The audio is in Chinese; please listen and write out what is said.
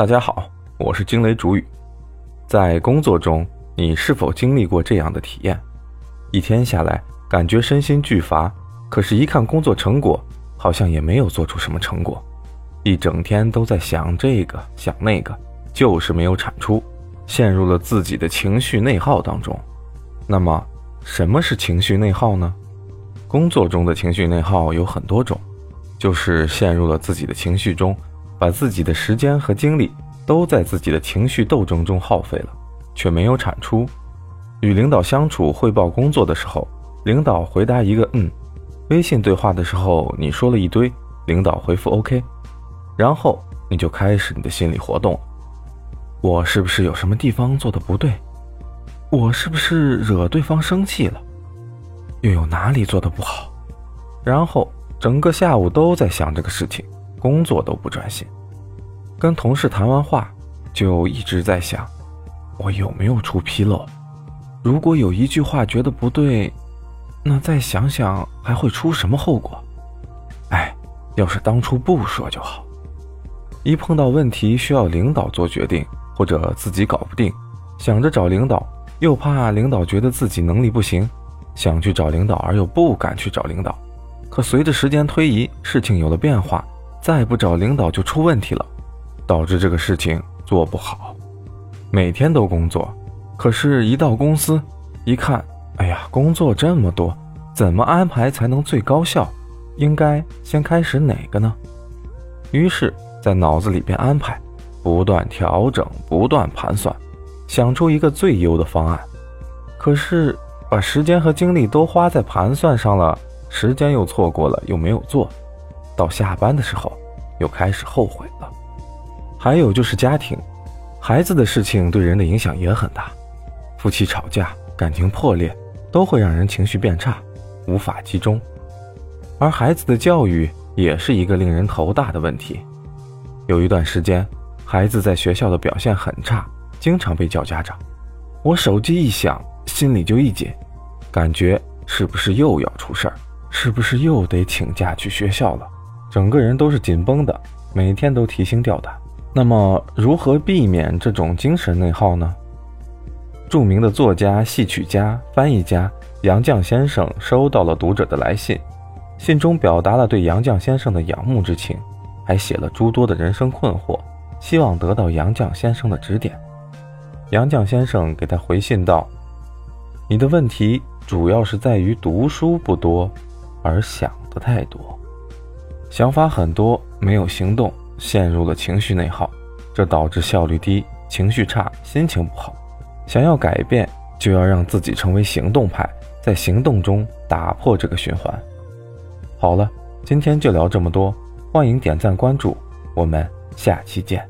大家好，我是惊雷主语。在工作中，你是否经历过这样的体验？一天下来，感觉身心俱乏，可是，一看工作成果，好像也没有做出什么成果。一整天都在想这个想那个，就是没有产出，陷入了自己的情绪内耗当中。那么，什么是情绪内耗呢？工作中的情绪内耗有很多种，就是陷入了自己的情绪中。把自己的时间和精力都在自己的情绪斗争中耗费了，却没有产出。与领导相处汇报工作的时候，领导回答一个“嗯”；微信对话的时候，你说了一堆，领导回复 “OK”，然后你就开始你的心理活动：我是不是有什么地方做的不对？我是不是惹对方生气了？又有哪里做的不好？然后整个下午都在想这个事情。工作都不专心，跟同事谈完话，就一直在想，我有没有出纰漏？如果有一句话觉得不对，那再想想还会出什么后果？哎，要是当初不说就好。一碰到问题需要领导做决定，或者自己搞不定，想着找领导，又怕领导觉得自己能力不行，想去找领导而又不敢去找领导。可随着时间推移，事情有了变化。再不找领导就出问题了，导致这个事情做不好。每天都工作，可是，一到公司一看，哎呀，工作这么多，怎么安排才能最高效？应该先开始哪个呢？于是，在脑子里边安排，不断调整，不断盘算，想出一个最优的方案。可是，把时间和精力都花在盘算上了，时间又错过了，又没有做。到下班的时候，又开始后悔了。还有就是家庭，孩子的事情对人的影响也很大。夫妻吵架、感情破裂，都会让人情绪变差，无法集中。而孩子的教育也是一个令人头大的问题。有一段时间，孩子在学校的表现很差，经常被叫家长。我手机一响，心里就一紧，感觉是不是又要出事儿？是不是又得请假去学校了？整个人都是紧绷的，每天都提心吊胆。那么，如何避免这种精神内耗呢？著名的作家、戏曲家、翻译家杨绛先生收到了读者的来信，信中表达了对杨绛先生的仰慕之情，还写了诸多的人生困惑，希望得到杨绛先生的指点。杨绛先生给他回信道：“你的问题主要是在于读书不多，而想的太多。”想法很多，没有行动，陷入了情绪内耗，这导致效率低、情绪差、心情不好。想要改变，就要让自己成为行动派，在行动中打破这个循环。好了，今天就聊这么多，欢迎点赞关注，我们下期见。